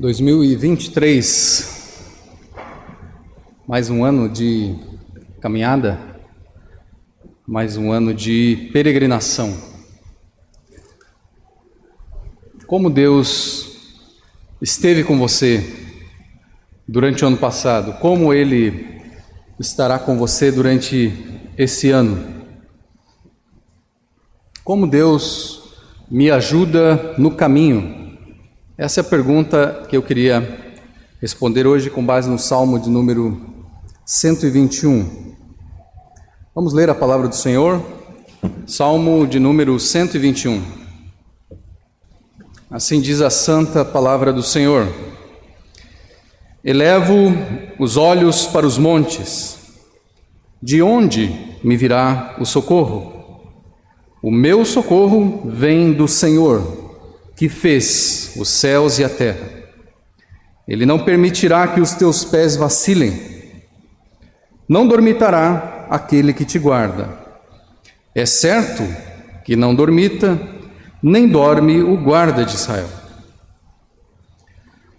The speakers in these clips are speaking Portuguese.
2023, mais um ano de caminhada, mais um ano de peregrinação. Como Deus esteve com você durante o ano passado, como Ele estará com você durante esse ano. Como Deus me ajuda no caminho essa é a pergunta que eu queria responder hoje com base no Salmo de número 121. Vamos ler a palavra do Senhor, Salmo de número 121. Assim diz a santa palavra do Senhor: Elevo os olhos para os montes, de onde me virá o socorro? O meu socorro vem do Senhor que fez os céus e a terra. Ele não permitirá que os teus pés vacilem. Não dormitará aquele que te guarda. É certo que não dormita, nem dorme o guarda de Israel.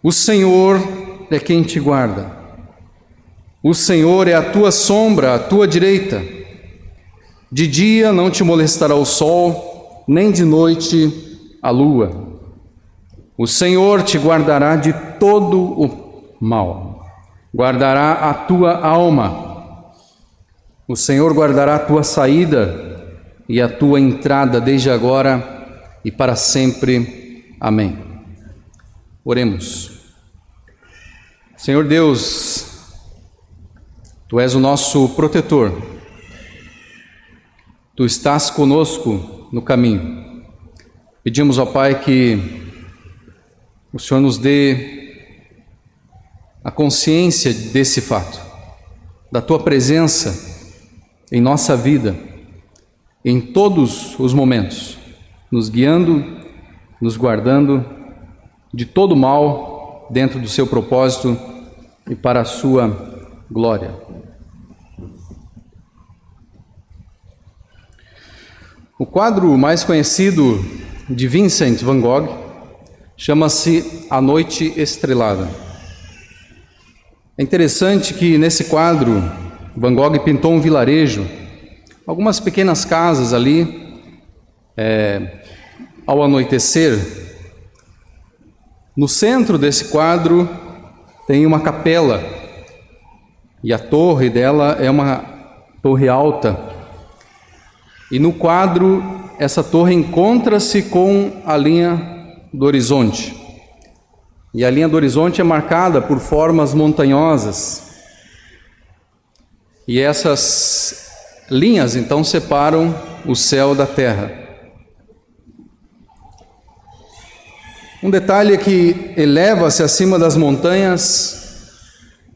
O Senhor é quem te guarda. O Senhor é a tua sombra, a tua direita. De dia não te molestará o sol, nem de noite a lua. O Senhor te guardará de todo o mal, guardará a tua alma. O Senhor guardará a tua saída e a tua entrada desde agora e para sempre. Amém. Oremos. Senhor Deus, Tu és o nosso protetor, Tu estás conosco no caminho. Pedimos ao Pai que o Senhor nos dê a consciência desse fato, da tua presença em nossa vida, em todos os momentos, nos guiando, nos guardando de todo mal dentro do seu propósito e para a sua glória. O quadro mais conhecido de Vincent van Gogh Chama-se A Noite Estrelada. É interessante que nesse quadro, Van Gogh pintou um vilarejo, algumas pequenas casas ali, é, ao anoitecer. No centro desse quadro tem uma capela, e a torre dela é uma torre alta. E no quadro, essa torre encontra-se com a linha do horizonte. E a linha do horizonte é marcada por formas montanhosas. E essas linhas então separam o céu da terra. Um detalhe é que eleva-se acima das montanhas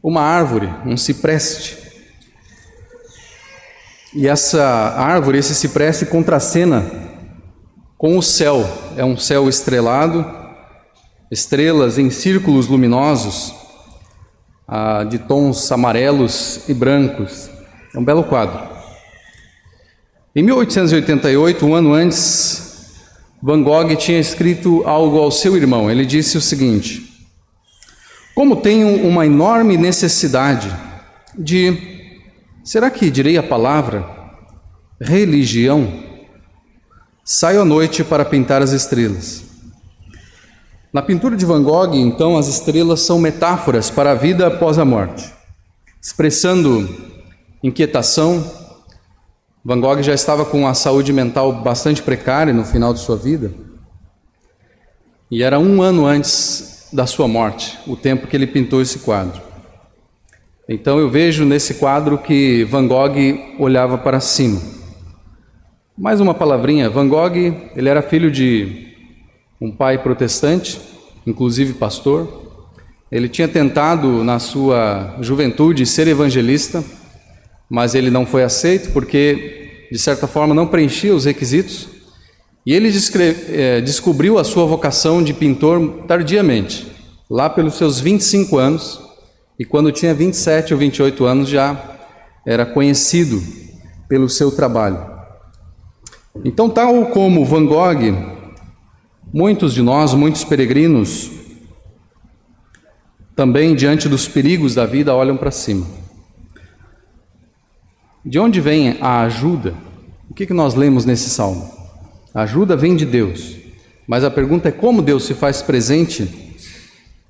uma árvore, um cipreste. E essa árvore, esse cipreste, contracena com o céu. É um céu estrelado, estrelas em círculos luminosos, ah, de tons amarelos e brancos. É um belo quadro. Em 1888, um ano antes, Van Gogh tinha escrito algo ao seu irmão. Ele disse o seguinte: Como tenho uma enorme necessidade de. Será que direi a palavra religião? Saio à noite para pintar as estrelas. Na pintura de Van Gogh, então, as estrelas são metáforas para a vida após a morte. Expressando inquietação, Van Gogh já estava com a saúde mental bastante precária no final de sua vida. E era um ano antes da sua morte, o tempo que ele pintou esse quadro. Então eu vejo nesse quadro que Van Gogh olhava para cima. Mais uma palavrinha, Van Gogh, ele era filho de um pai protestante, inclusive pastor. Ele tinha tentado na sua juventude ser evangelista, mas ele não foi aceito porque de certa forma não preenchia os requisitos. E ele é, descobriu a sua vocação de pintor tardiamente, lá pelos seus 25 anos, e quando tinha 27 ou 28 anos já era conhecido pelo seu trabalho. Então, tal como Van Gogh, muitos de nós, muitos peregrinos, também diante dos perigos da vida olham para cima. De onde vem a ajuda? O que, que nós lemos nesse salmo? A ajuda vem de Deus, mas a pergunta é como Deus se faz presente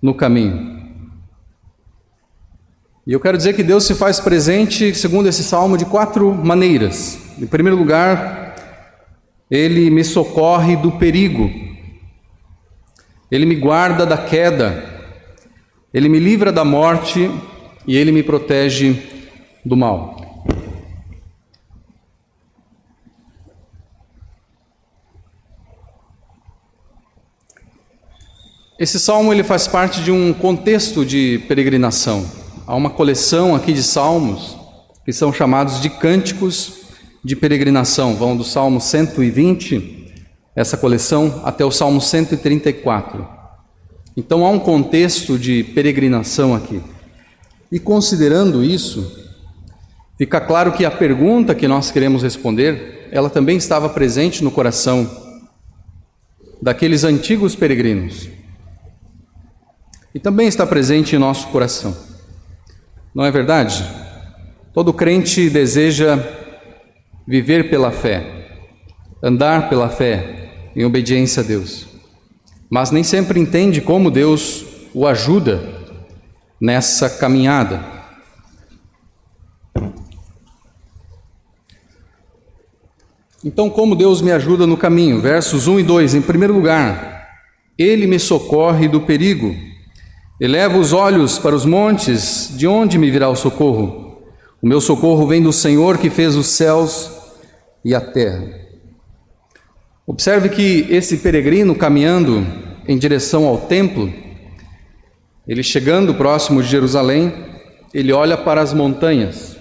no caminho. E eu quero dizer que Deus se faz presente, segundo esse salmo, de quatro maneiras. Em primeiro lugar, Ele me socorre do perigo, Ele me guarda da queda, Ele me livra da morte e Ele me protege do mal. Esse salmo ele faz parte de um contexto de peregrinação. Há uma coleção aqui de salmos que são chamados de cânticos de peregrinação. Vão do Salmo 120, essa coleção, até o Salmo 134. Então há um contexto de peregrinação aqui. E considerando isso, fica claro que a pergunta que nós queremos responder, ela também estava presente no coração daqueles antigos peregrinos. E também está presente em nosso coração. Não é verdade? Todo crente deseja viver pela fé, andar pela fé, em obediência a Deus, mas nem sempre entende como Deus o ajuda nessa caminhada. Então, como Deus me ajuda no caminho? Versos 1 e 2. Em primeiro lugar, Ele me socorre do perigo Eleva os olhos para os montes, de onde me virá o socorro? O meu socorro vem do Senhor que fez os céus e a terra. Observe que esse peregrino caminhando em direção ao templo, ele chegando próximo de Jerusalém, ele olha para as montanhas.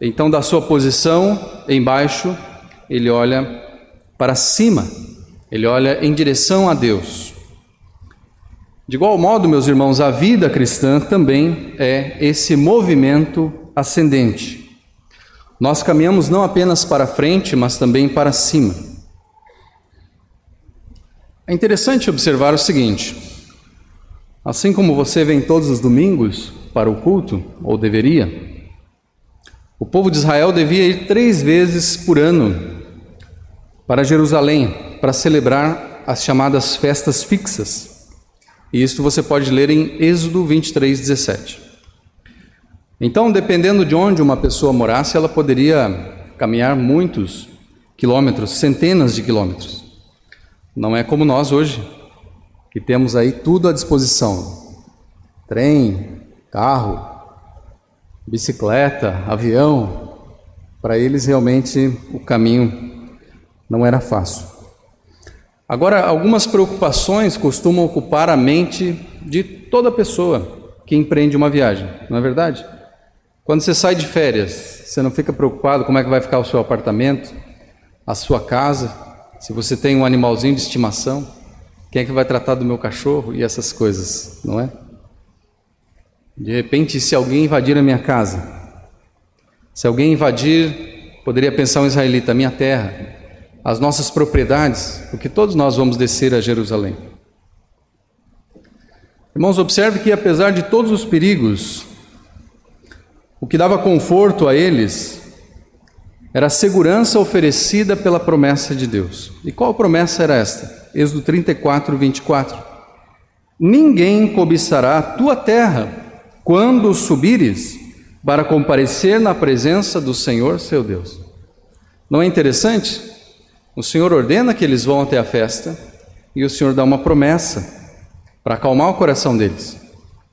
Então, da sua posição embaixo, ele olha para cima, ele olha em direção a Deus. De igual modo, meus irmãos, a vida cristã também é esse movimento ascendente. Nós caminhamos não apenas para frente, mas também para cima. É interessante observar o seguinte: assim como você vem todos os domingos para o culto, ou deveria, o povo de Israel devia ir três vezes por ano para Jerusalém para celebrar as chamadas festas fixas. E isso você pode ler em Êxodo 23, 17. Então, dependendo de onde uma pessoa morasse, ela poderia caminhar muitos quilômetros, centenas de quilômetros. Não é como nós hoje, que temos aí tudo à disposição: trem, carro, bicicleta, avião. Para eles, realmente, o caminho não era fácil. Agora, algumas preocupações costumam ocupar a mente de toda pessoa que empreende uma viagem, não é verdade? Quando você sai de férias, você não fica preocupado como é que vai ficar o seu apartamento, a sua casa, se você tem um animalzinho de estimação, quem é que vai tratar do meu cachorro e essas coisas, não é? De repente, se alguém invadir a minha casa, se alguém invadir, poderia pensar um israelita, a minha terra, as nossas propriedades, porque todos nós vamos descer a Jerusalém. Irmãos, observe que apesar de todos os perigos, o que dava conforto a eles era a segurança oferecida pela promessa de Deus. E qual promessa era esta? Êxodo 34, 24. Ninguém cobiçará a tua terra quando subires para comparecer na presença do Senhor seu Deus. Não é interessante? O Senhor ordena que eles vão até a festa e o Senhor dá uma promessa para acalmar o coração deles.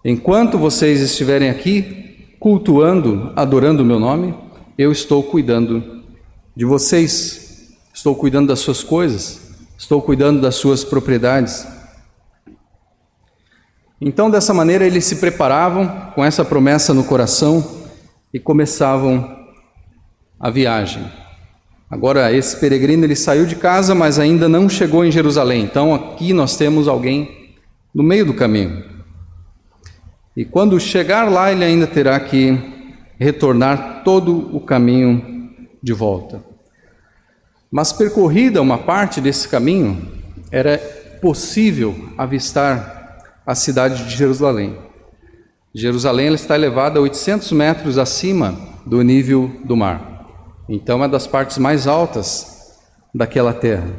Enquanto vocês estiverem aqui cultuando, adorando o meu nome, eu estou cuidando de vocês, estou cuidando das suas coisas, estou cuidando das suas propriedades. Então, dessa maneira, eles se preparavam com essa promessa no coração e começavam a viagem. Agora, esse peregrino ele saiu de casa, mas ainda não chegou em Jerusalém. Então, aqui nós temos alguém no meio do caminho. E quando chegar lá, ele ainda terá que retornar todo o caminho de volta. Mas percorrida uma parte desse caminho, era possível avistar a cidade de Jerusalém. Jerusalém está elevada a 800 metros acima do nível do mar. Então é das partes mais altas daquela terra.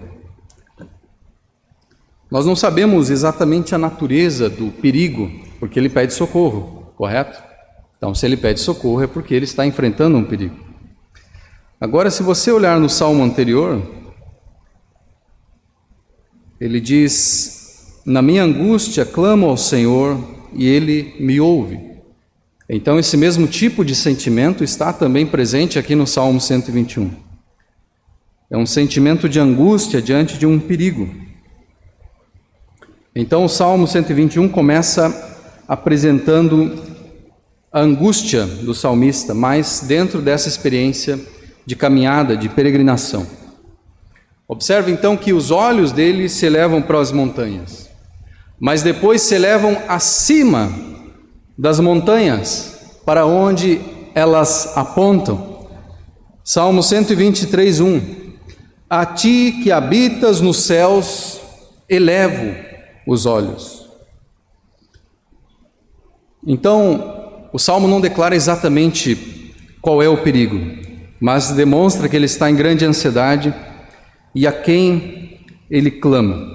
Nós não sabemos exatamente a natureza do perigo, porque ele pede socorro, correto? Então, se ele pede socorro é porque ele está enfrentando um perigo. Agora, se você olhar no salmo anterior, ele diz: Na minha angústia clamo ao Senhor e ele me ouve. Então, esse mesmo tipo de sentimento está também presente aqui no Salmo 121. É um sentimento de angústia diante de um perigo. Então, o Salmo 121 começa apresentando a angústia do salmista, mas dentro dessa experiência de caminhada, de peregrinação. Observe então que os olhos dele se elevam para as montanhas, mas depois se elevam acima das montanhas, para onde elas apontam. Salmo 123, 1: A ti que habitas nos céus, elevo os olhos. Então, o salmo não declara exatamente qual é o perigo, mas demonstra que ele está em grande ansiedade e a quem ele clama.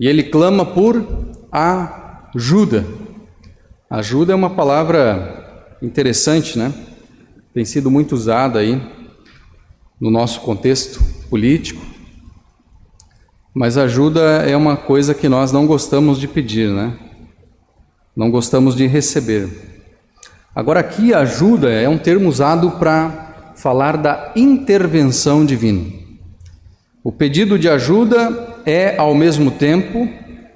E ele clama por ajuda. Ajuda é uma palavra interessante, né? Tem sido muito usada aí no nosso contexto político. Mas ajuda é uma coisa que nós não gostamos de pedir, né? Não gostamos de receber. Agora, aqui, ajuda é um termo usado para falar da intervenção divina. O pedido de ajuda é, ao mesmo tempo,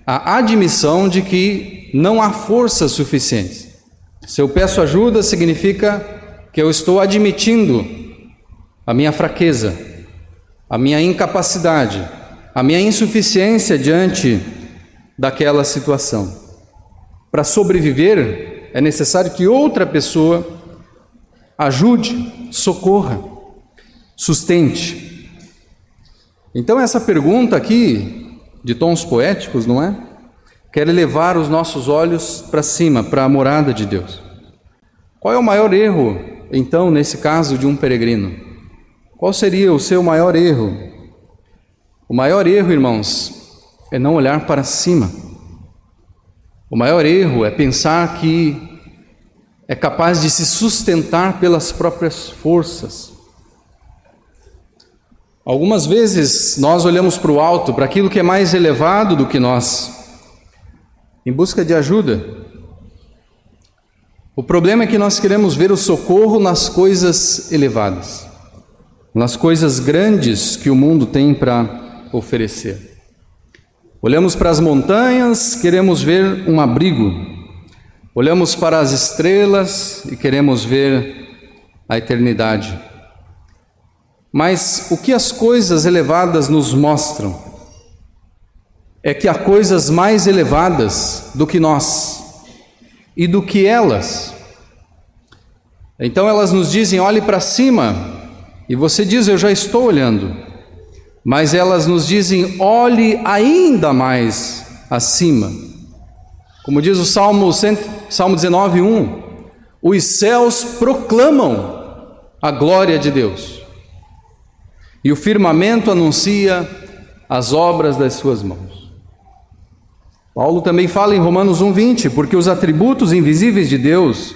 a admissão de que não há forças suficientes. Se eu peço ajuda, significa que eu estou admitindo a minha fraqueza, a minha incapacidade, a minha insuficiência diante daquela situação. Para sobreviver, é necessário que outra pessoa ajude, socorra, sustente. Então, essa pergunta aqui, de tons poéticos, não é? Quer levar os nossos olhos para cima, para a morada de Deus. Qual é o maior erro, então, nesse caso de um peregrino? Qual seria o seu maior erro? O maior erro, irmãos, é não olhar para cima. O maior erro é pensar que é capaz de se sustentar pelas próprias forças. Algumas vezes nós olhamos para o alto, para aquilo que é mais elevado do que nós, em busca de ajuda. O problema é que nós queremos ver o socorro nas coisas elevadas, nas coisas grandes que o mundo tem para oferecer. Olhamos para as montanhas, queremos ver um abrigo. Olhamos para as estrelas e queremos ver a eternidade. Mas o que as coisas elevadas nos mostram é que há coisas mais elevadas do que nós e do que elas. Então elas nos dizem: olhe para cima, e você diz: eu já estou olhando. Mas elas nos dizem: olhe ainda mais acima. Como diz o Salmo, Salmo 19, 1: os céus proclamam a glória de Deus e o firmamento anuncia as obras das suas mãos. Paulo também fala em Romanos 1:20, porque os atributos invisíveis de Deus,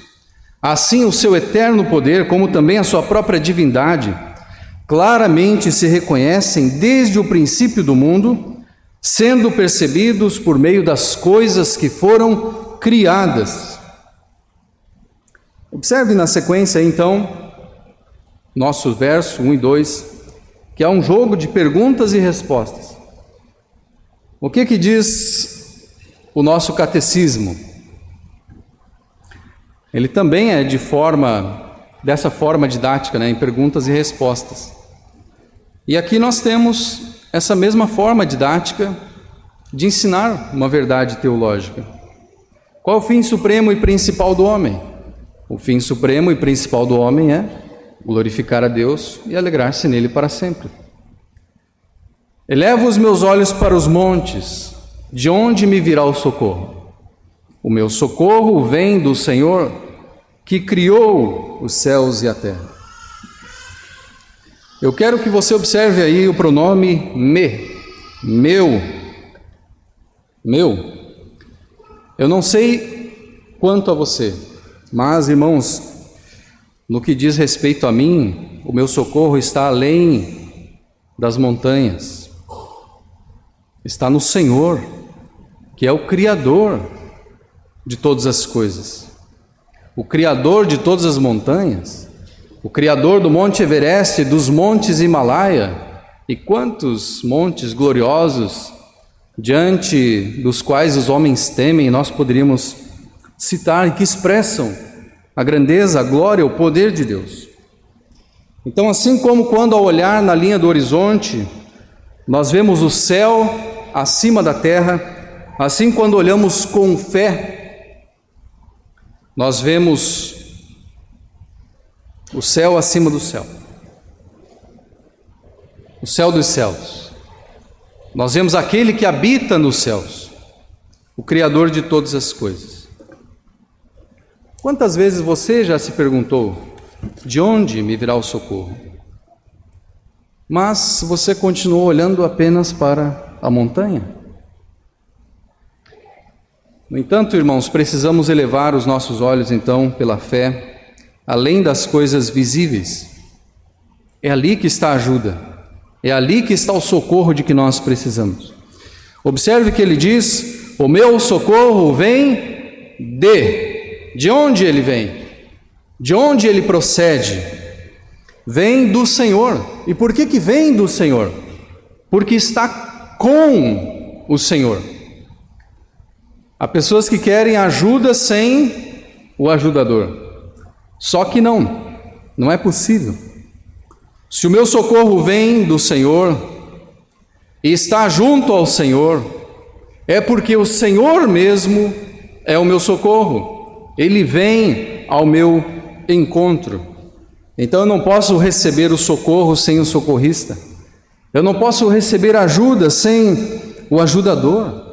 assim o seu eterno poder, como também a sua própria divindade, claramente se reconhecem desde o princípio do mundo, sendo percebidos por meio das coisas que foram criadas. Observe na sequência então, nosso verso 1 e 2 que é um jogo de perguntas e respostas. O que que diz o nosso catecismo? Ele também é de forma dessa forma didática, né, em perguntas e respostas. E aqui nós temos essa mesma forma didática de ensinar uma verdade teológica. Qual o fim supremo e principal do homem? O fim supremo e principal do homem é glorificar a Deus e alegrar-se nele para sempre. Elevo os meus olhos para os montes, de onde me virá o socorro? O meu socorro vem do Senhor que criou os céus e a terra. Eu quero que você observe aí o pronome me, meu, meu. Eu não sei quanto a você, mas irmãos, no que diz respeito a mim, o meu socorro está além das montanhas, está no Senhor, que é o Criador de todas as coisas, o Criador de todas as montanhas, o Criador do Monte Everest, dos montes Himalaia, e quantos montes gloriosos diante dos quais os homens temem, nós poderíamos citar e que expressam a grandeza, a glória, o poder de Deus. Então, assim como quando ao olhar na linha do horizonte, nós vemos o céu acima da terra, assim quando olhamos com fé, nós vemos o céu acima do céu, o céu dos céus. Nós vemos aquele que habita nos céus, o Criador de todas as coisas. Quantas vezes você já se perguntou: de onde me virá o socorro? Mas você continuou olhando apenas para a montanha. No entanto, irmãos, precisamos elevar os nossos olhos então pela fé, além das coisas visíveis. É ali que está a ajuda. É ali que está o socorro de que nós precisamos. Observe que ele diz: O meu socorro vem de. De onde ele vem? De onde ele procede? Vem do Senhor. E por que, que vem do Senhor? Porque está com o Senhor. Há pessoas que querem ajuda sem o ajudador. Só que não, não é possível. Se o meu socorro vem do Senhor e está junto ao Senhor, é porque o Senhor mesmo é o meu socorro, ele vem ao meu encontro. Então eu não posso receber o socorro sem o socorrista, eu não posso receber ajuda sem o ajudador,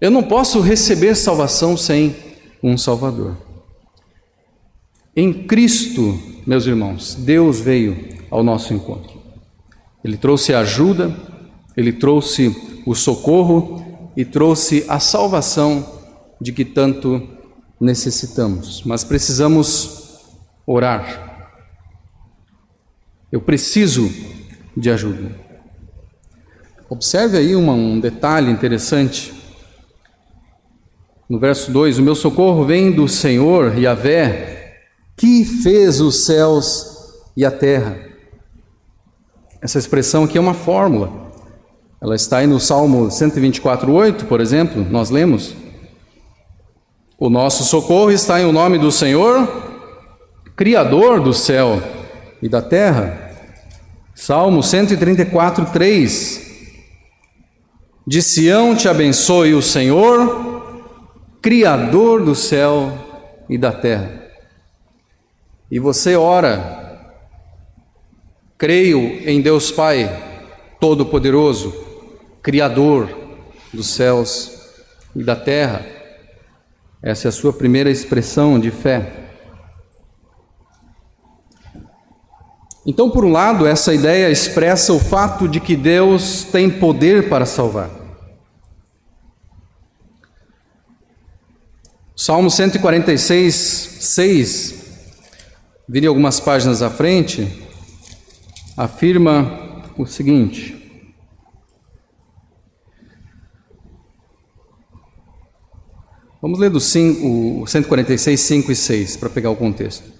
eu não posso receber salvação sem um Salvador. Em Cristo, meus irmãos, Deus veio ao nosso encontro. Ele trouxe ajuda, ele trouxe o socorro e trouxe a salvação de que tanto necessitamos. Mas precisamos orar. Eu preciso de ajuda. Observe aí uma, um detalhe interessante. No verso 2: O meu socorro vem do Senhor, Yahvé, que fez os céus e a terra. Essa expressão aqui é uma fórmula. Ela está aí no Salmo 124:8, por exemplo, nós lemos: O nosso socorro está em o nome do Senhor, criador do céu e da terra. Salmo 134:3 De Sião te abençoe o Senhor, criador do céu e da terra. E você ora Creio em Deus Pai Todo-Poderoso, Criador dos céus e da terra. Essa é a sua primeira expressão de fé. Então, por um lado, essa ideia expressa o fato de que Deus tem poder para salvar. Salmo 146, 6, vire algumas páginas à frente. Afirma o seguinte: Vamos ler do 5, 146, 5 e 6 para pegar o contexto.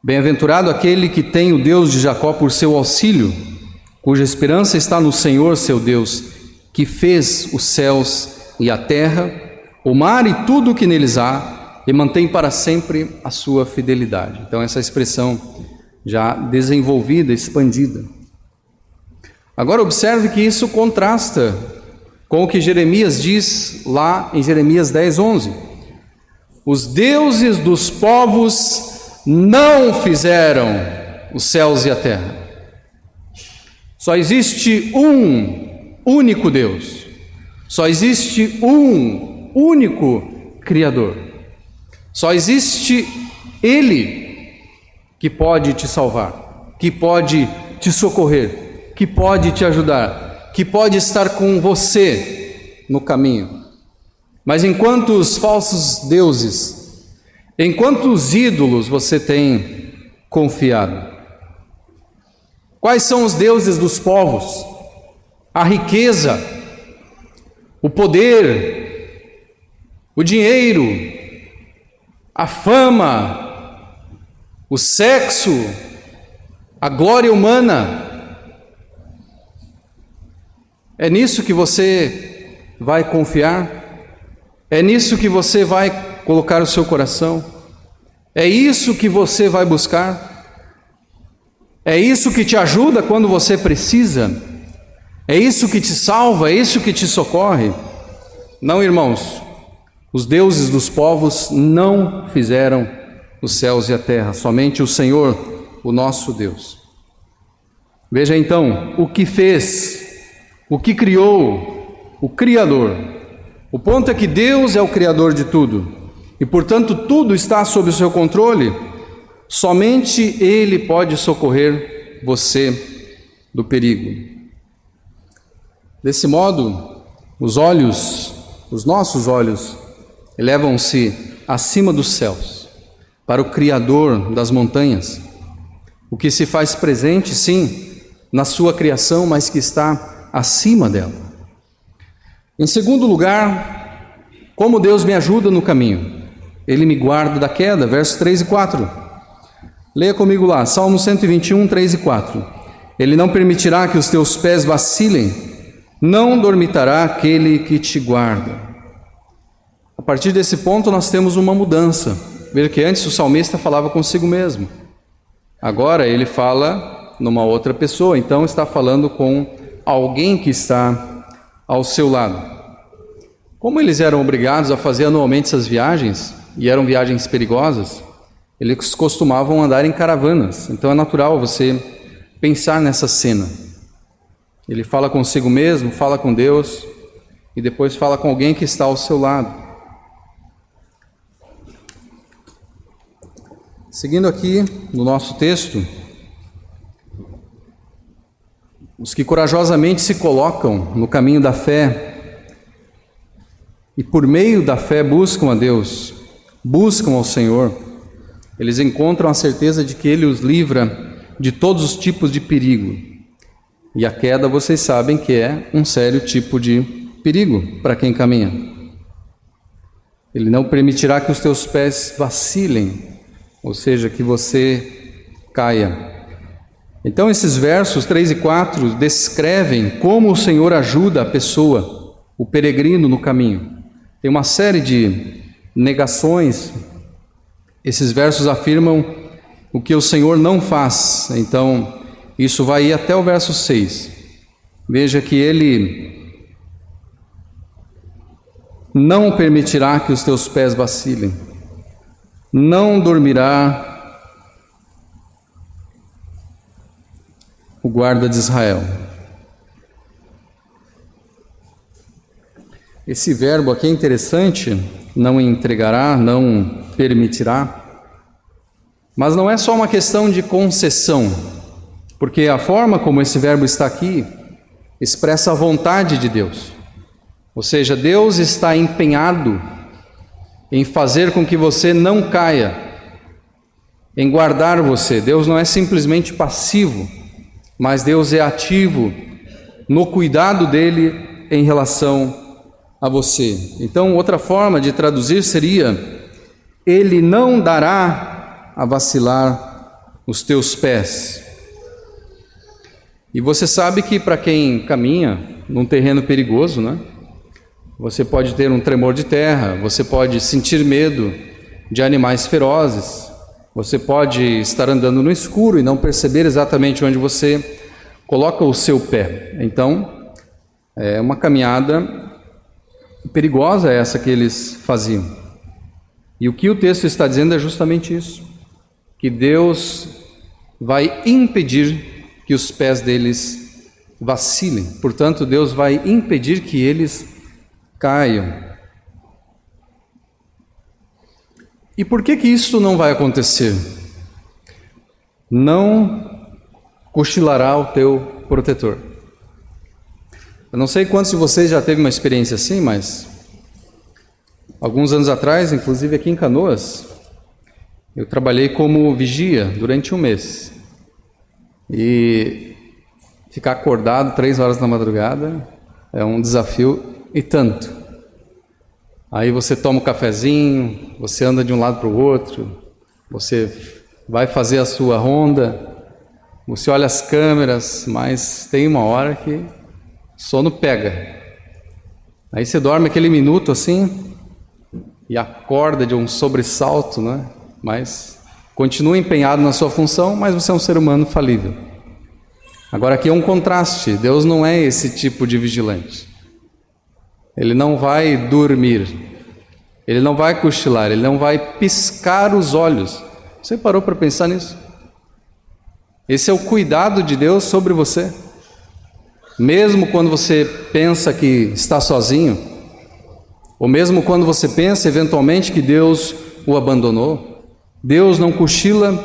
Bem-aventurado aquele que tem o Deus de Jacó por seu auxílio, cuja esperança está no Senhor seu Deus, que fez os céus e a terra, o mar e tudo o que neles há, e mantém para sempre a sua fidelidade. Então, essa expressão já desenvolvida, expandida. Agora observe que isso contrasta com o que Jeremias diz lá em Jeremias 10, 11. Os deuses dos povos não fizeram os céus e a terra. Só existe um único Deus. Só existe um único Criador. Só existe Ele que pode te salvar, que pode te socorrer, que pode te ajudar, que pode estar com você no caminho. Mas enquanto os falsos deuses, enquanto os ídolos você tem confiado? Quais são os deuses dos povos? A riqueza, o poder, o dinheiro, a fama, o sexo, a glória humana. É nisso que você vai confiar? É nisso que você vai colocar o seu coração? É isso que você vai buscar? É isso que te ajuda quando você precisa? É isso que te salva? É isso que te socorre? Não, irmãos. Os deuses dos povos não fizeram os céus e a terra, somente o Senhor, o nosso Deus. Veja então o que fez, o que criou, o Criador. O ponto é que Deus é o Criador de tudo e, portanto, tudo está sob o seu controle, somente Ele pode socorrer você do perigo. Desse modo, os olhos, os nossos olhos, elevam-se acima dos céus, para o Criador das montanhas, o que se faz presente, sim, na sua criação, mas que está acima dela. Em segundo lugar, como Deus me ajuda no caminho. Ele me guarda da queda, versos 3 e 4. Leia comigo lá, Salmo 121, 3 e 4. Ele não permitirá que os teus pés vacilem, não dormitará aquele que te guarda. Partir desse ponto, nós temos uma mudança. Veja que antes o salmista falava consigo mesmo, agora ele fala numa outra pessoa, então está falando com alguém que está ao seu lado. Como eles eram obrigados a fazer anualmente essas viagens, e eram viagens perigosas, eles costumavam andar em caravanas. Então é natural você pensar nessa cena. Ele fala consigo mesmo, fala com Deus e depois fala com alguém que está ao seu lado. Seguindo aqui no nosso texto, os que corajosamente se colocam no caminho da fé e por meio da fé buscam a Deus, buscam ao Senhor, eles encontram a certeza de que Ele os livra de todos os tipos de perigo. E a queda, vocês sabem que é um sério tipo de perigo para quem caminha. Ele não permitirá que os teus pés vacilem, ou seja, que você caia. Então, esses versos 3 e 4 descrevem como o Senhor ajuda a pessoa, o peregrino no caminho. Tem uma série de negações, esses versos afirmam o que o Senhor não faz. Então, isso vai ir até o verso 6. Veja que ele não permitirá que os teus pés vacilem, não dormirá o guarda de Israel. Esse verbo aqui é interessante não entregará, não permitirá. Mas não é só uma questão de concessão, porque a forma como esse verbo está aqui expressa a vontade de Deus. Ou seja, Deus está empenhado em fazer com que você não caia, em guardar você. Deus não é simplesmente passivo, mas Deus é ativo no cuidado dele em relação a você. Então, outra forma de traduzir seria: Ele não dará a vacilar os teus pés. E você sabe que para quem caminha num terreno perigoso, né? Você pode ter um tremor de terra, você pode sentir medo de animais ferozes, você pode estar andando no escuro e não perceber exatamente onde você coloca o seu pé. Então, é uma caminhada perigosa essa que eles faziam. E o que o texto está dizendo é justamente isso: que Deus vai impedir que os pés deles vacilem, portanto, Deus vai impedir que eles caiam. E por que que isso não vai acontecer? Não cochilará o teu protetor. Eu não sei quantos de vocês já teve uma experiência assim, mas alguns anos atrás, inclusive aqui em Canoas, eu trabalhei como vigia durante um mês. E ficar acordado três horas da madrugada é um desafio e tanto. Aí você toma um cafezinho, você anda de um lado para o outro, você vai fazer a sua ronda, você olha as câmeras, mas tem uma hora que sono pega. Aí você dorme aquele minuto assim e acorda de um sobressalto, né? Mas continua empenhado na sua função, mas você é um ser humano falível. Agora aqui é um contraste. Deus não é esse tipo de vigilante. Ele não vai dormir. Ele não vai cochilar, ele não vai piscar os olhos. Você parou para pensar nisso? Esse é o cuidado de Deus sobre você. Mesmo quando você pensa que está sozinho, ou mesmo quando você pensa eventualmente que Deus o abandonou, Deus não cochila,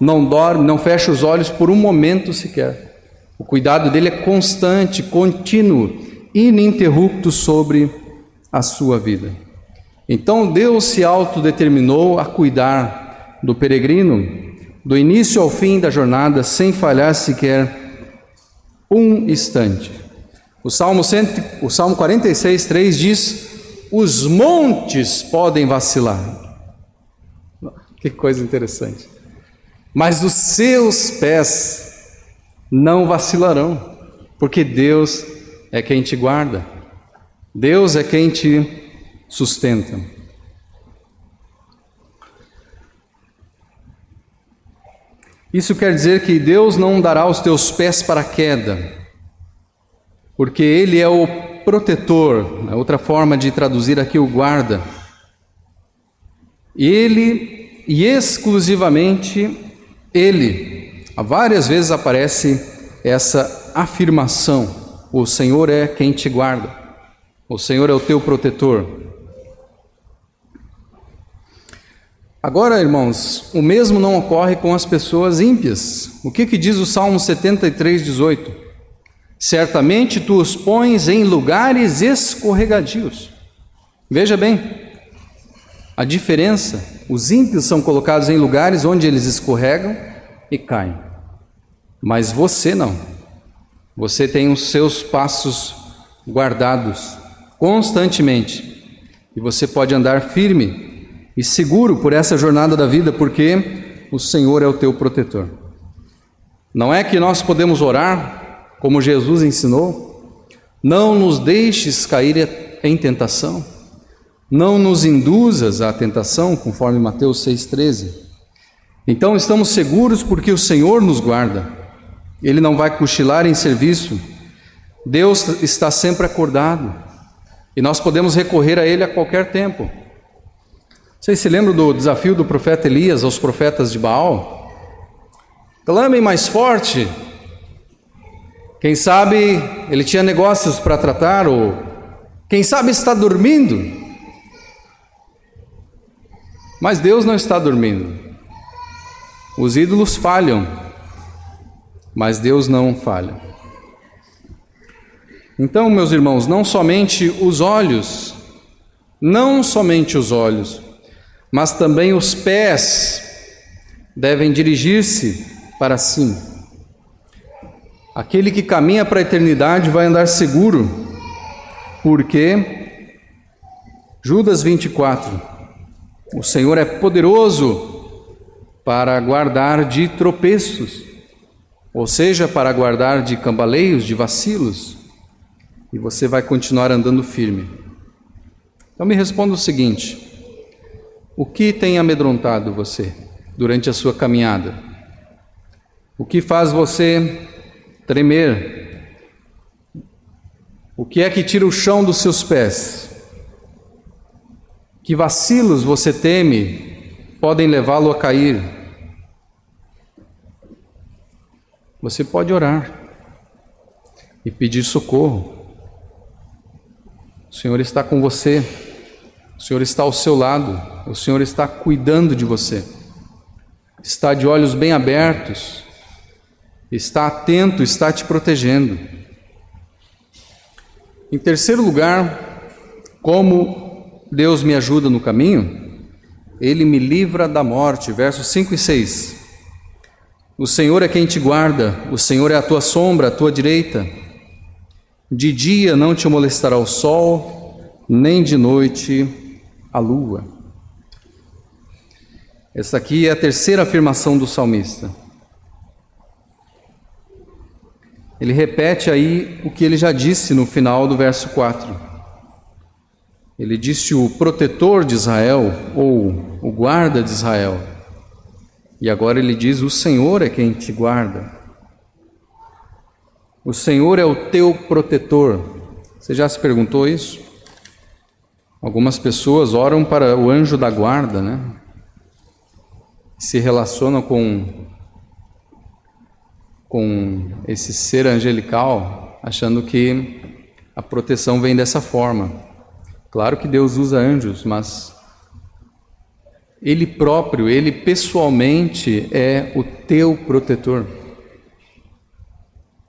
não dorme, não fecha os olhos por um momento sequer. O cuidado dele é constante, contínuo, ininterrupto sobre a sua vida. Então Deus se autodeterminou a cuidar do peregrino, do início ao fim da jornada, sem falhar sequer um instante. O Salmo, 100, o Salmo 46, 3 diz: Os montes podem vacilar. Que coisa interessante. Mas os seus pés não vacilarão, porque Deus é quem te guarda, Deus é quem te sustenta. Isso quer dizer que Deus não dará os teus pés para a queda, porque Ele é o protetor, é outra forma de traduzir aqui o guarda. Ele e exclusivamente Ele, várias vezes aparece essa afirmação: o Senhor é quem te guarda, o Senhor é o teu protetor. Agora, irmãos, o mesmo não ocorre com as pessoas ímpias. O que, que diz o Salmo 73, 18? Certamente tu os pões em lugares escorregadios. Veja bem, a diferença: os ímpios são colocados em lugares onde eles escorregam e caem, mas você não. Você tem os seus passos guardados constantemente e você pode andar firme e seguro por essa jornada da vida, porque o Senhor é o teu protetor. Não é que nós podemos orar como Jesus ensinou? Não nos deixes cair em tentação. Não nos induzas à tentação, conforme Mateus 6,13. Então estamos seguros porque o Senhor nos guarda. Ele não vai cochilar em serviço. Deus está sempre acordado. E nós podemos recorrer a Ele a qualquer tempo. Vocês se lembram do desafio do profeta Elias aos profetas de Baal? Clamem mais forte. Quem sabe ele tinha negócios para tratar, ou quem sabe está dormindo. Mas Deus não está dormindo. Os ídolos falham, mas Deus não falha. Então, meus irmãos, não somente os olhos, não somente os olhos, mas também os pés devem dirigir-se para cima. Aquele que caminha para a eternidade vai andar seguro, porque Judas 24, o Senhor é poderoso para guardar de tropeços, ou seja, para guardar de cambaleios, de vacilos, e você vai continuar andando firme. Então me responda o seguinte: o que tem amedrontado você durante a sua caminhada? O que faz você tremer? O que é que tira o chão dos seus pés? Que vacilos você teme podem levá-lo a cair? Você pode orar e pedir socorro. O Senhor está com você, o Senhor está ao seu lado. o Senhor está cuidando de você, está de olhos bem abertos, está atento, está te protegendo. Em terceiro lugar, como Deus me ajuda no caminho, Ele me livra da morte. Versos 5 e 6. O Senhor é quem te guarda, o Senhor é a tua sombra, a tua direita. De dia não te molestará o sol, nem de noite a lua. Essa aqui é a terceira afirmação do salmista. Ele repete aí o que ele já disse no final do verso 4. Ele disse o protetor de Israel, ou o guarda de Israel. E agora ele diz: O Senhor é quem te guarda. O Senhor é o teu protetor. Você já se perguntou isso? Algumas pessoas oram para o anjo da guarda, né? Se relacionam com com esse ser angelical, achando que a proteção vem dessa forma. Claro que Deus usa anjos, mas ele próprio, ele pessoalmente é o teu protetor.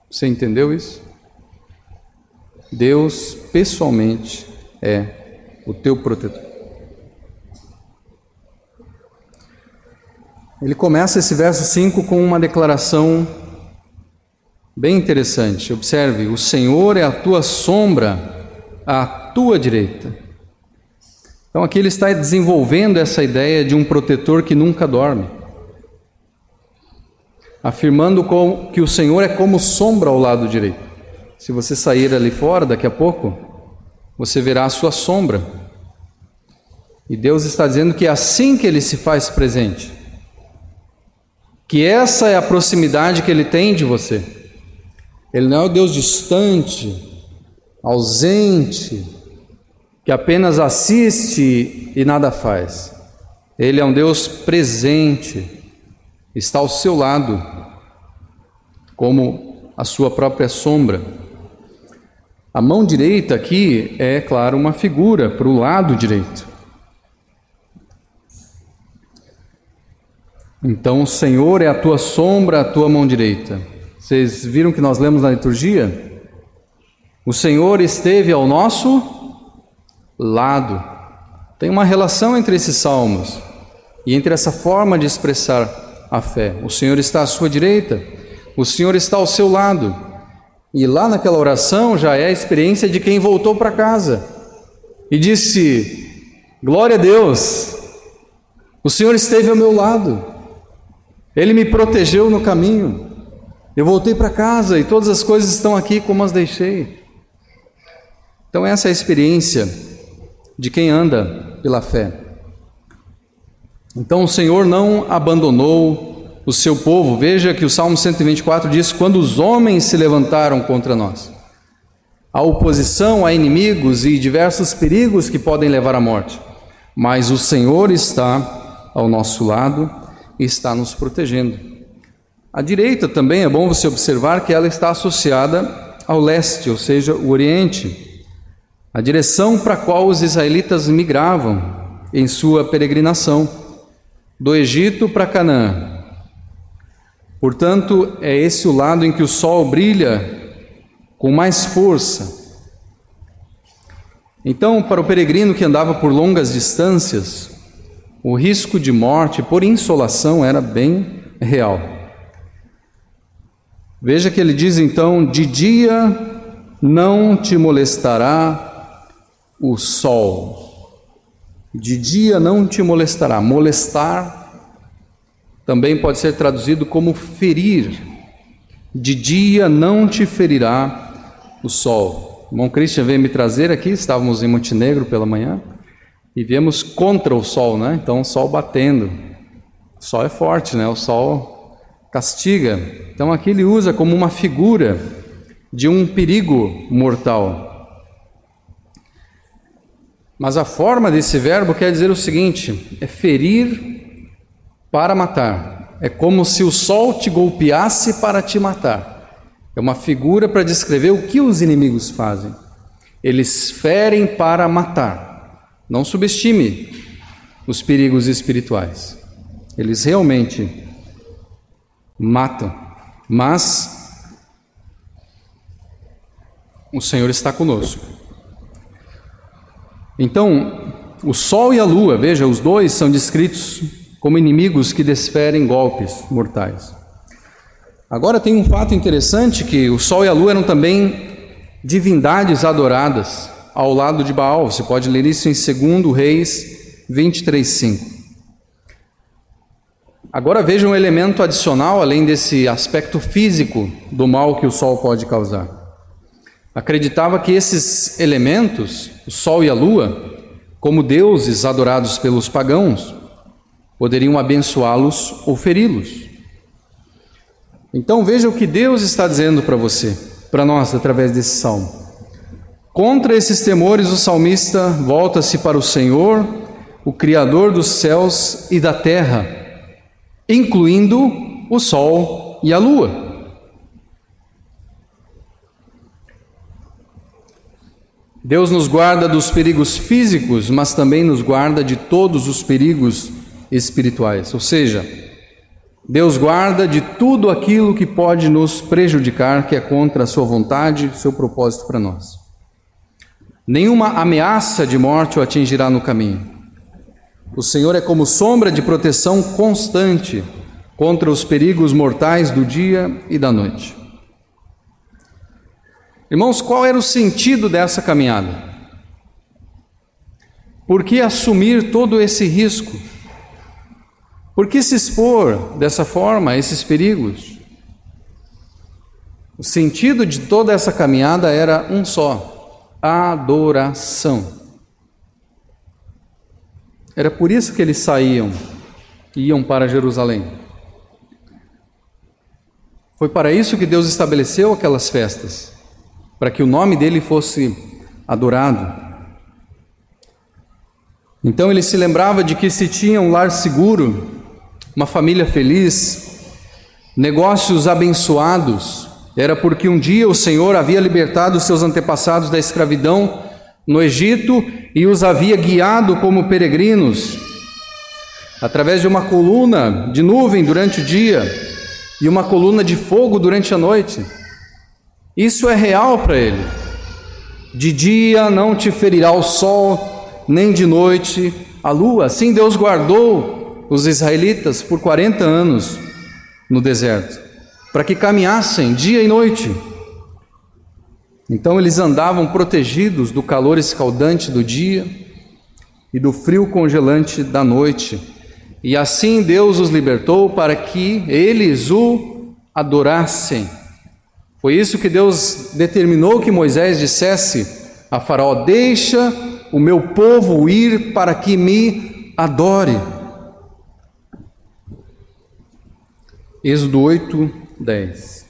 Você entendeu isso? Deus pessoalmente é o teu protetor. Ele começa esse verso 5 com uma declaração bem interessante. Observe: O Senhor é a tua sombra à tua direita. Então aqui ele está desenvolvendo essa ideia de um protetor que nunca dorme afirmando que o Senhor é como sombra ao lado direito. Se você sair ali fora daqui a pouco, você verá a sua sombra. E Deus está dizendo que é assim que ele se faz presente. Que essa é a proximidade que ele tem de você. Ele não é o Deus distante, ausente, que apenas assiste e nada faz. Ele é um Deus presente está ao seu lado, como a sua própria sombra. A mão direita aqui é, claro, uma figura para o lado direito. Então, o Senhor é a tua sombra, a tua mão direita. Vocês viram que nós lemos na liturgia? O Senhor esteve ao nosso lado. Tem uma relação entre esses salmos e entre essa forma de expressar a fé. O Senhor está à sua direita, o Senhor está ao seu lado. E lá naquela oração já é a experiência de quem voltou para casa e disse: Glória a Deus, o Senhor esteve ao meu lado, Ele me protegeu no caminho. Eu voltei para casa e todas as coisas estão aqui como as deixei. Então, essa é a experiência de quem anda pela fé. Então o Senhor não abandonou o seu povo. Veja que o Salmo 124 diz: quando os homens se levantaram contra nós. A oposição a inimigos e diversos perigos que podem levar à morte. Mas o Senhor está ao nosso lado e está nos protegendo. A direita também é bom você observar que ela está associada ao leste, ou seja, o oriente, a direção para a qual os israelitas migravam em sua peregrinação do Egito para Canaã. Portanto, é esse o lado em que o sol brilha com mais força. Então, para o peregrino que andava por longas distâncias, o risco de morte por insolação era bem real. Veja que ele diz então: de dia não te molestará o sol. De dia não te molestará. Molestar também pode ser traduzido como ferir. De dia não te ferirá o sol. O irmão Christian veio me trazer aqui, estávamos em Montenegro pela manhã e viemos contra o sol, né? Então o sol batendo. O sol é forte, né? O sol castiga. Então aqui ele usa como uma figura de um perigo mortal. Mas a forma desse verbo quer dizer o seguinte: é ferir para matar. É como se o sol te golpeasse para te matar. É uma figura para descrever o que os inimigos fazem. Eles ferem para matar. Não subestime os perigos espirituais. Eles realmente matam, mas o Senhor está conosco. Então, o Sol e a Lua, veja, os dois são descritos como inimigos que desferem golpes mortais. Agora tem um fato interessante que o Sol e a Lua eram também divindades adoradas ao lado de Baal. Você pode ler isso em 2 Reis 23:5. Agora veja um elemento adicional além desse aspecto físico do mal que o sol pode causar. Acreditava que esses elementos, o sol e a lua, como deuses adorados pelos pagãos, poderiam abençoá-los ou feri-los. Então veja o que Deus está dizendo para você, para nós, através desse salmo. Contra esses temores, o salmista volta-se para o Senhor, o Criador dos céus e da terra, incluindo o sol e a lua. Deus nos guarda dos perigos físicos, mas também nos guarda de todos os perigos espirituais. Ou seja, Deus guarda de tudo aquilo que pode nos prejudicar, que é contra a sua vontade, seu propósito para nós. Nenhuma ameaça de morte o atingirá no caminho. O Senhor é como sombra de proteção constante contra os perigos mortais do dia e da noite. Irmãos, qual era o sentido dessa caminhada? Por que assumir todo esse risco? Por que se expor dessa forma a esses perigos? O sentido de toda essa caminhada era um só: adoração. Era por isso que eles saíam e iam para Jerusalém. Foi para isso que Deus estabeleceu aquelas festas, para que o nome dele fosse adorado. Então ele se lembrava de que se tinha um lar seguro, uma família feliz, negócios abençoados, era porque um dia o Senhor havia libertado seus antepassados da escravidão no Egito e os havia guiado como peregrinos através de uma coluna de nuvem durante o dia e uma coluna de fogo durante a noite. Isso é real para ele. De dia não te ferirá o sol, nem de noite a lua. Assim Deus guardou os israelitas por 40 anos no deserto, para que caminhassem dia e noite. Então eles andavam protegidos do calor escaldante do dia e do frio congelante da noite. E assim Deus os libertou para que eles o adorassem. Foi isso que Deus determinou que Moisés dissesse a Faraó: Deixa o meu povo ir para que me adore. Êxodo 8, 10.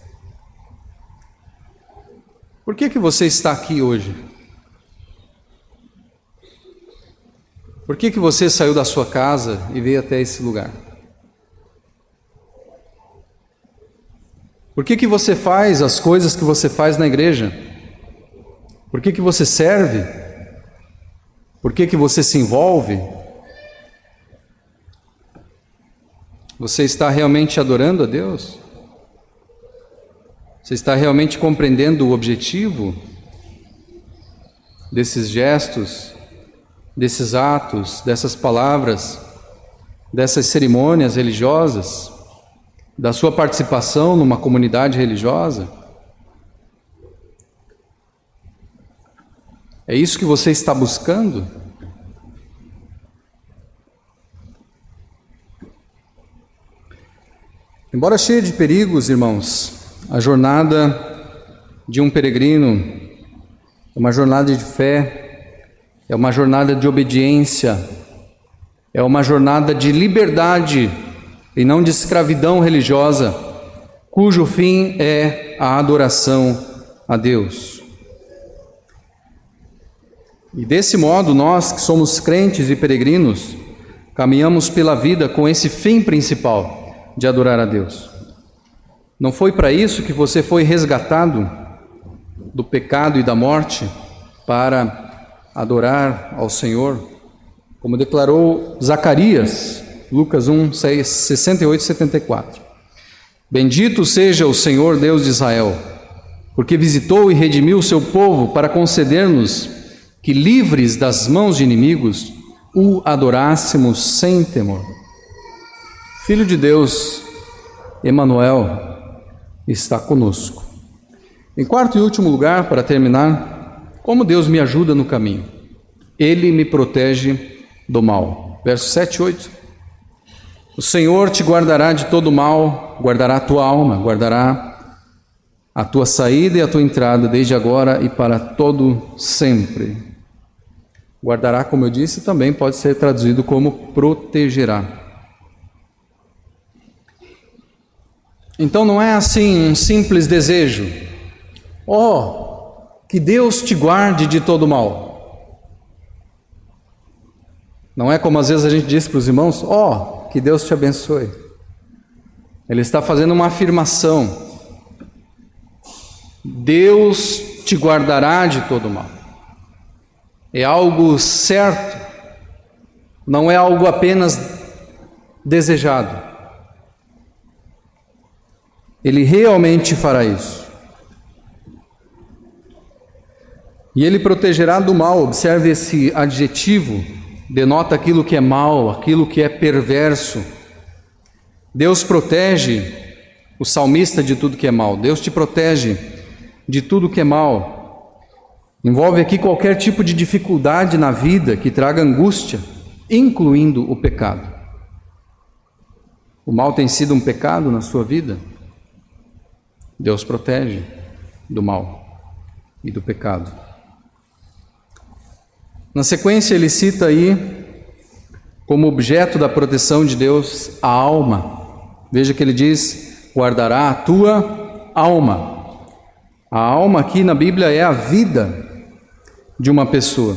Por que, que você está aqui hoje? Por que, que você saiu da sua casa e veio até esse lugar? Por que, que você faz as coisas que você faz na igreja? Por que, que você serve? Por que, que você se envolve? Você está realmente adorando a Deus? Você está realmente compreendendo o objetivo desses gestos, desses atos, dessas palavras, dessas cerimônias religiosas, da sua participação numa comunidade religiosa? É isso que você está buscando? Embora cheia de perigos, irmãos, a jornada de um peregrino é uma jornada de fé, é uma jornada de obediência, é uma jornada de liberdade e não de escravidão religiosa, cujo fim é a adoração a Deus. E desse modo, nós que somos crentes e peregrinos, caminhamos pela vida com esse fim principal de adorar a Deus. Não foi para isso que você foi resgatado do pecado e da morte para adorar ao Senhor como declarou Zacarias, Lucas 1, 6, 68 e 74. Bendito seja o Senhor Deus de Israel, porque visitou e redimiu o seu povo para conceder-nos que, livres das mãos de inimigos, o adorássemos sem temor. Filho de Deus, Emanuel, está conosco. Em quarto e último lugar, para terminar, como Deus me ajuda no caminho. Ele me protege do mal. Verso 7 e 8. O Senhor te guardará de todo mal, guardará a tua alma, guardará a tua saída e a tua entrada, desde agora e para todo sempre. Guardará, como eu disse, também pode ser traduzido como protegerá. Então não é assim um simples desejo. Oh, que Deus te guarde de todo mal. Não é como às vezes a gente diz para os irmãos: Ó, oh, que Deus te abençoe. Ele está fazendo uma afirmação. Deus te guardará de todo mal. É algo certo, não é algo apenas desejado. Ele realmente fará isso. E ele protegerá do mal, observe esse adjetivo denota aquilo que é mal, aquilo que é perverso. Deus protege o salmista de tudo que é mal. Deus te protege de tudo que é mal. Envolve aqui qualquer tipo de dificuldade na vida que traga angústia, incluindo o pecado. O mal tem sido um pecado na sua vida? Deus protege do mal e do pecado. Na sequência, ele cita aí, como objeto da proteção de Deus, a alma. Veja que ele diz: guardará a tua alma. A alma aqui na Bíblia é a vida de uma pessoa.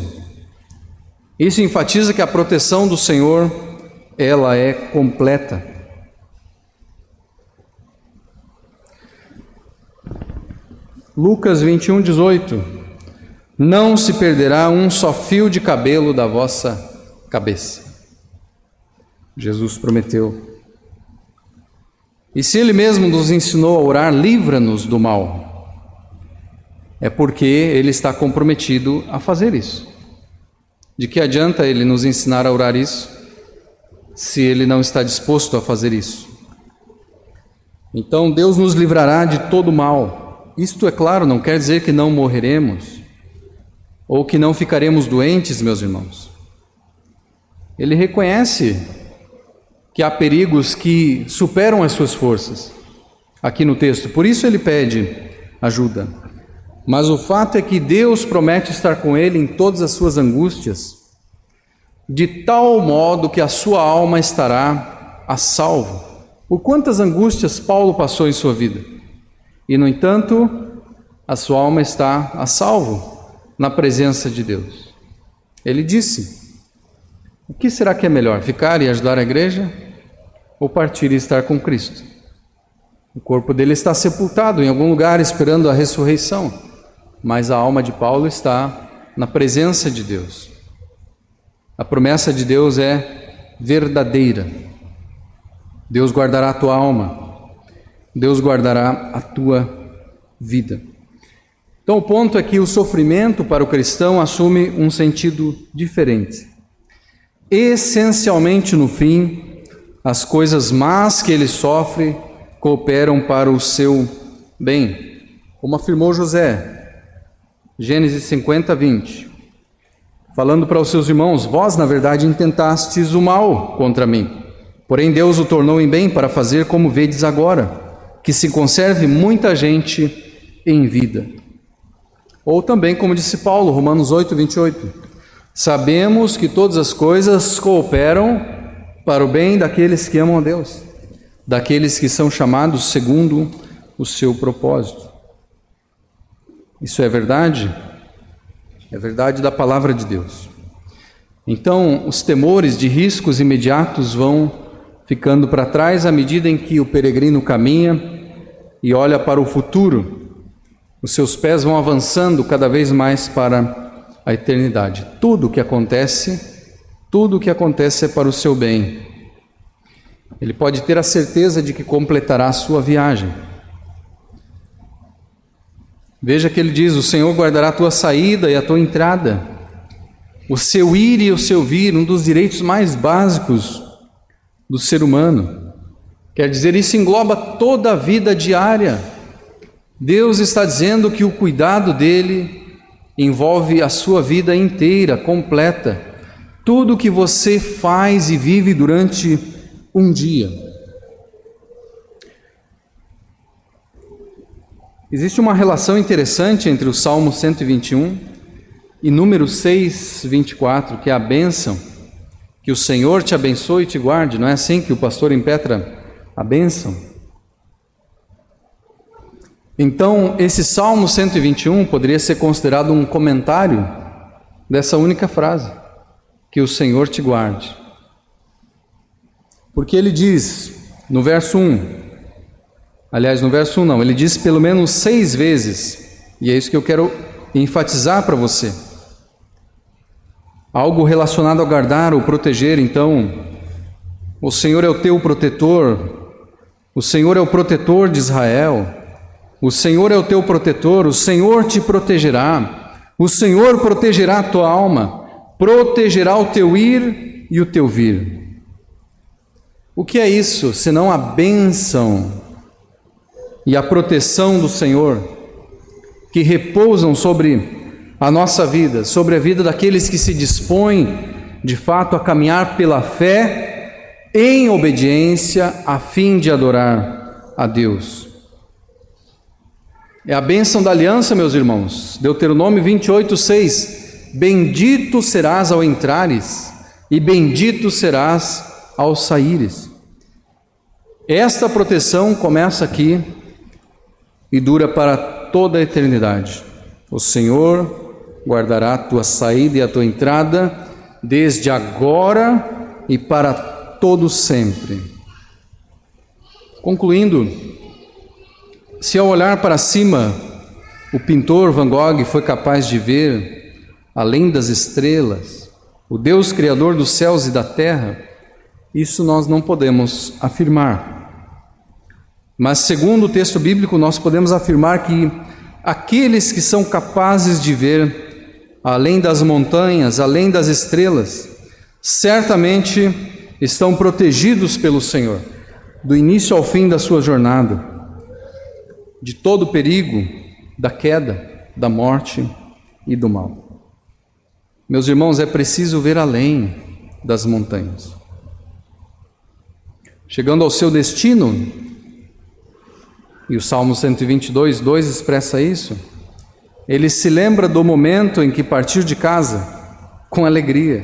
Isso enfatiza que a proteção do Senhor, ela é completa. Lucas 21, 18. Não se perderá um só fio de cabelo da vossa cabeça. Jesus prometeu. E se Ele mesmo nos ensinou a orar, livra-nos do mal, é porque Ele está comprometido a fazer isso. De que adianta Ele nos ensinar a orar isso, se Ele não está disposto a fazer isso? Então Deus nos livrará de todo mal. Isto, é claro, não quer dizer que não morreremos ou que não ficaremos doentes, meus irmãos. Ele reconhece que há perigos que superam as suas forças, aqui no texto, por isso ele pede ajuda. Mas o fato é que Deus promete estar com ele em todas as suas angústias, de tal modo que a sua alma estará a salvo. Por quantas angústias Paulo passou em sua vida? E, no entanto, a sua alma está a salvo na presença de Deus. Ele disse: O que será que é melhor, ficar e ajudar a igreja ou partir e estar com Cristo? O corpo dele está sepultado em algum lugar esperando a ressurreição, mas a alma de Paulo está na presença de Deus. A promessa de Deus é verdadeira. Deus guardará a tua alma, Deus guardará a tua vida. Então, o ponto é que o sofrimento para o cristão assume um sentido diferente. Essencialmente, no fim, as coisas más que ele sofre cooperam para o seu bem, como afirmou José, Gênesis 50, 20. Falando para os seus irmãos: Vós, na verdade, intentastes o mal contra mim, porém Deus o tornou em bem para fazer como vedes agora, que se conserve muita gente em vida. Ou também, como disse Paulo, Romanos 8, 28. Sabemos que todas as coisas cooperam para o bem daqueles que amam a Deus, daqueles que são chamados segundo o seu propósito. Isso é verdade? É verdade da palavra de Deus. Então, os temores de riscos imediatos vão ficando para trás à medida em que o peregrino caminha e olha para o futuro os seus pés vão avançando cada vez mais para a eternidade. Tudo o que acontece Tudo o que acontece é para o seu bem. Ele pode ter a certeza de que completará a sua viagem. Veja que ele diz: O Senhor guardará a tua saída e a tua entrada, o seu ir e o seu vir, um dos direitos mais básicos do ser humano. Quer dizer, isso engloba toda a vida diária. Deus está dizendo que o cuidado dele envolve a sua vida inteira, completa. Tudo que você faz e vive durante um dia. Existe uma relação interessante entre o Salmo 121 e número 6, 24, que é a bênção. Que o Senhor te abençoe e te guarde. Não é assim que o pastor impetra a bênção? Então, esse Salmo 121 poderia ser considerado um comentário dessa única frase: Que o Senhor te guarde. Porque ele diz no verso 1, aliás, no verso 1 não, ele diz pelo menos seis vezes, e é isso que eu quero enfatizar para você. Algo relacionado a guardar ou proteger, então, o Senhor é o teu protetor, o Senhor é o protetor de Israel. O Senhor é o teu protetor, o Senhor te protegerá, o Senhor protegerá a tua alma, protegerá o teu ir e o teu vir. O que é isso senão a bênção e a proteção do Senhor que repousam sobre a nossa vida, sobre a vida daqueles que se dispõem de fato a caminhar pela fé em obediência a fim de adorar a Deus. É a bênção da aliança, meus irmãos. Deuteronômio 28, 6. Bendito serás ao entrares, e bendito serás ao saíres. Esta proteção começa aqui e dura para toda a eternidade. O Senhor guardará a tua saída e a tua entrada, desde agora e para todo sempre. Concluindo, se ao olhar para cima, o pintor Van Gogh foi capaz de ver, além das estrelas, o Deus Criador dos céus e da terra, isso nós não podemos afirmar. Mas, segundo o texto bíblico, nós podemos afirmar que aqueles que são capazes de ver, além das montanhas, além das estrelas, certamente estão protegidos pelo Senhor, do início ao fim da sua jornada de todo o perigo da queda, da morte e do mal. Meus irmãos, é preciso ver além das montanhas. Chegando ao seu destino, e o Salmo 122, 2 expressa isso, ele se lembra do momento em que partiu de casa com alegria.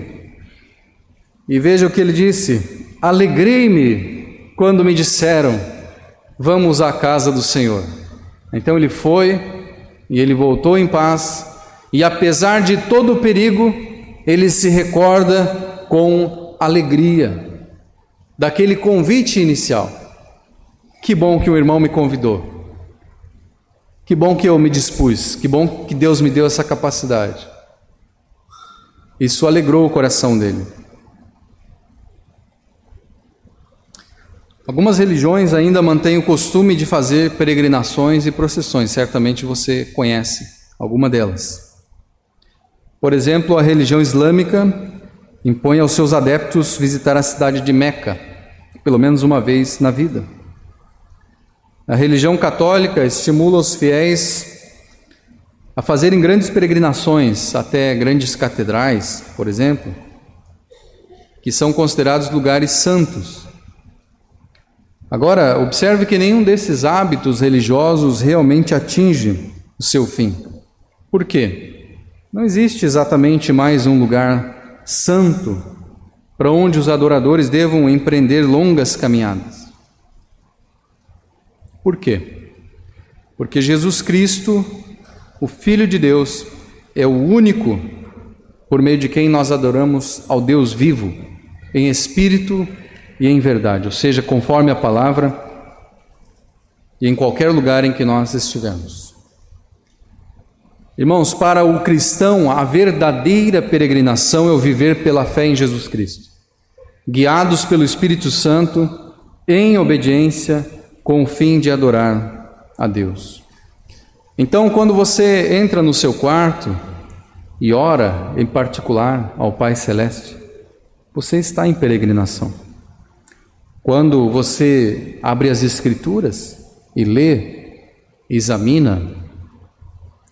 E veja o que ele disse: Alegrei-me quando me disseram, vamos à casa do Senhor. Então ele foi e ele voltou em paz, e apesar de todo o perigo, ele se recorda com alegria daquele convite inicial. Que bom que o irmão me convidou. Que bom que eu me dispus. Que bom que Deus me deu essa capacidade. Isso alegrou o coração dele. Algumas religiões ainda mantêm o costume de fazer peregrinações e procissões, certamente você conhece alguma delas. Por exemplo, a religião islâmica impõe aos seus adeptos visitar a cidade de Meca, pelo menos uma vez na vida. A religião católica estimula os fiéis a fazerem grandes peregrinações até grandes catedrais, por exemplo, que são considerados lugares santos. Agora, observe que nenhum desses hábitos religiosos realmente atinge o seu fim. Por quê? Não existe exatamente mais um lugar santo para onde os adoradores devam empreender longas caminhadas. Por quê? Porque Jesus Cristo, o Filho de Deus, é o único por meio de quem nós adoramos ao Deus vivo, em espírito e em verdade, ou seja, conforme a palavra e em qualquer lugar em que nós estivermos. Irmãos, para o cristão, a verdadeira peregrinação é o viver pela fé em Jesus Cristo, guiados pelo Espírito Santo, em obediência, com o fim de adorar a Deus. Então, quando você entra no seu quarto e ora, em particular, ao Pai Celeste, você está em peregrinação. Quando você abre as Escrituras e lê, examina,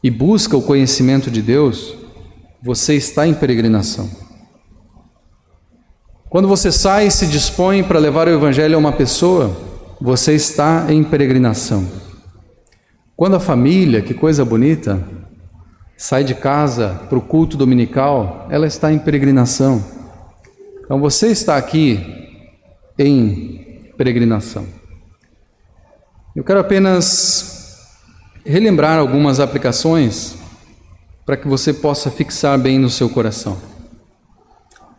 e busca o conhecimento de Deus, você está em peregrinação. Quando você sai e se dispõe para levar o Evangelho a uma pessoa, você está em peregrinação. Quando a família, que coisa bonita, sai de casa para o culto dominical, ela está em peregrinação. Então você está aqui em peregrinação. Eu quero apenas relembrar algumas aplicações para que você possa fixar bem no seu coração.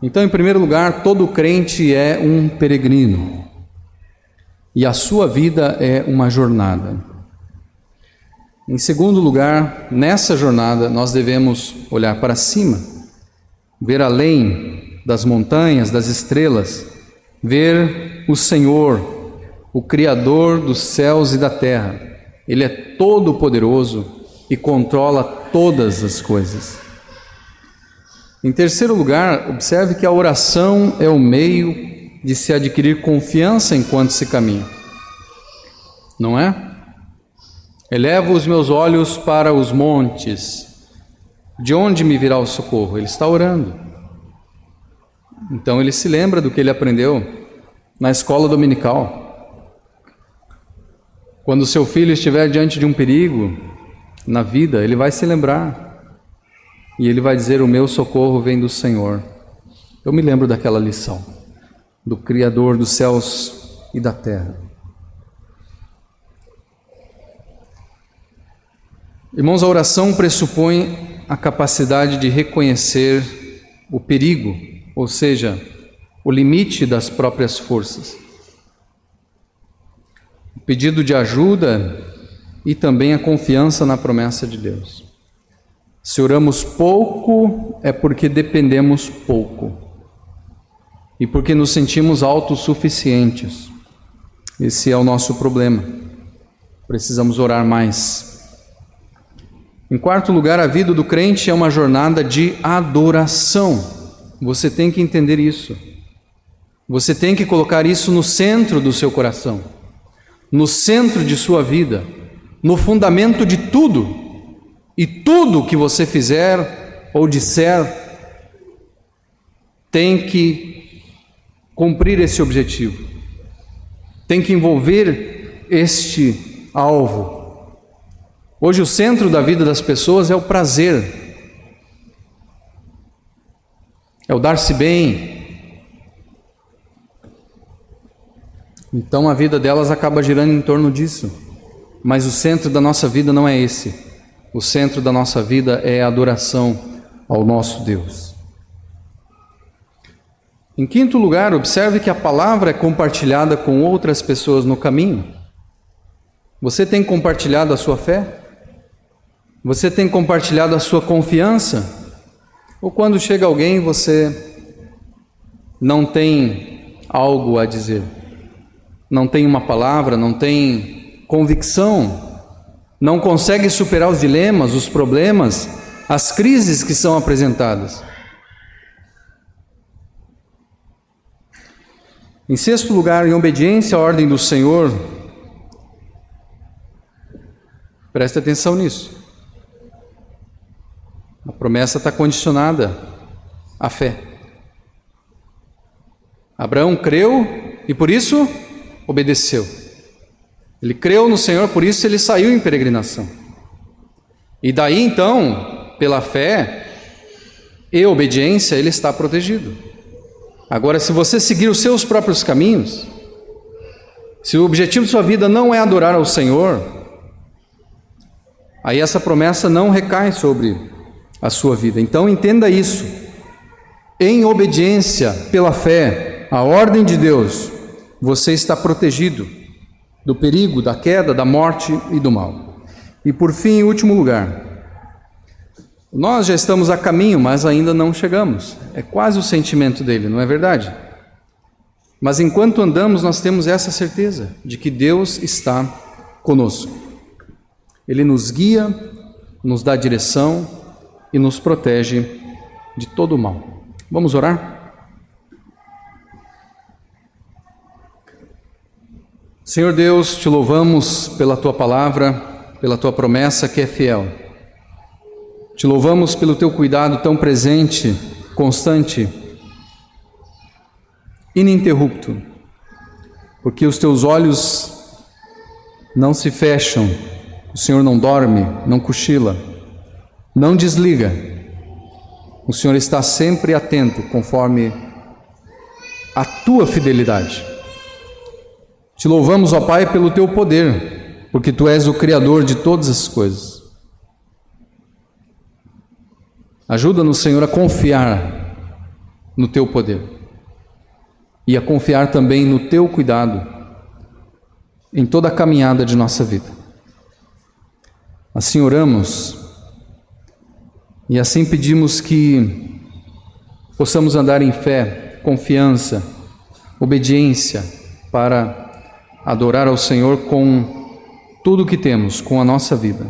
Então, em primeiro lugar, todo crente é um peregrino e a sua vida é uma jornada. Em segundo lugar, nessa jornada nós devemos olhar para cima, ver além das montanhas, das estrelas, ver o Senhor, o Criador dos céus e da terra ele é todo poderoso e controla todas as coisas. Em terceiro lugar, observe que a oração é o meio de se adquirir confiança enquanto se caminha. Não é? Elevo os meus olhos para os montes. De onde me virá o socorro? Ele está orando. Então ele se lembra do que ele aprendeu na escola dominical. Quando seu filho estiver diante de um perigo na vida, ele vai se lembrar e ele vai dizer: O meu socorro vem do Senhor. Eu me lembro daquela lição, do Criador dos céus e da terra. Irmãos, a oração pressupõe a capacidade de reconhecer o perigo, ou seja, o limite das próprias forças pedido de ajuda e também a confiança na promessa de Deus. Se oramos pouco, é porque dependemos pouco e porque nos sentimos autossuficientes. Esse é o nosso problema. Precisamos orar mais. Em quarto lugar, a vida do crente é uma jornada de adoração. Você tem que entender isso. Você tem que colocar isso no centro do seu coração no centro de sua vida, no fundamento de tudo. E tudo que você fizer ou disser tem que cumprir esse objetivo, tem que envolver este alvo. Hoje, o centro da vida das pessoas é o prazer, é o dar-se bem, Então a vida delas acaba girando em torno disso. Mas o centro da nossa vida não é esse. O centro da nossa vida é a adoração ao nosso Deus. Em quinto lugar, observe que a palavra é compartilhada com outras pessoas no caminho. Você tem compartilhado a sua fé? Você tem compartilhado a sua confiança? Ou quando chega alguém você não tem algo a dizer? não tem uma palavra, não tem convicção, não consegue superar os dilemas, os problemas, as crises que são apresentadas. Em sexto lugar, em obediência à ordem do Senhor, preste atenção nisso. A promessa está condicionada à fé. Abraão creu e por isso obedeceu. Ele creu no Senhor, por isso ele saiu em peregrinação. E daí então, pela fé e obediência, ele está protegido. Agora, se você seguir os seus próprios caminhos, se o objetivo de sua vida não é adorar ao Senhor, aí essa promessa não recai sobre a sua vida. Então entenda isso. Em obediência pela fé à ordem de Deus, você está protegido do perigo, da queda, da morte e do mal. E por fim, em último lugar, Nós já estamos a caminho, mas ainda não chegamos. É quase o sentimento dele, não é verdade? Mas enquanto andamos, nós temos essa certeza de que Deus está conosco. Ele nos guia, nos dá direção e nos protege de todo o mal. Vamos orar? Senhor Deus, te louvamos pela tua palavra, pela tua promessa que é fiel. Te louvamos pelo teu cuidado tão presente, constante, ininterrupto, porque os teus olhos não se fecham, o Senhor não dorme, não cochila, não desliga. O Senhor está sempre atento conforme a tua fidelidade. Te louvamos, ó Pai, pelo teu poder, porque tu és o Criador de todas as coisas. Ajuda-nos, Senhor, a confiar no teu poder e a confiar também no teu cuidado em toda a caminhada de nossa vida. Assim oramos e assim pedimos que possamos andar em fé, confiança, obediência para adorar ao Senhor com tudo o que temos, com a nossa vida.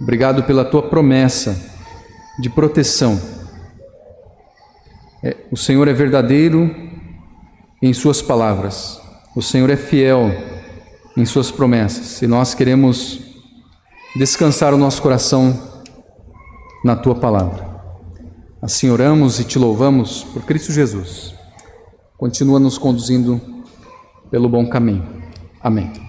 Obrigado pela tua promessa de proteção. É, o Senhor é verdadeiro em Suas palavras, o Senhor é fiel em Suas promessas e nós queremos descansar o nosso coração na tua palavra. Assim oramos e te louvamos por Cristo Jesus. Continua nos conduzindo pelo bom caminho. Amém.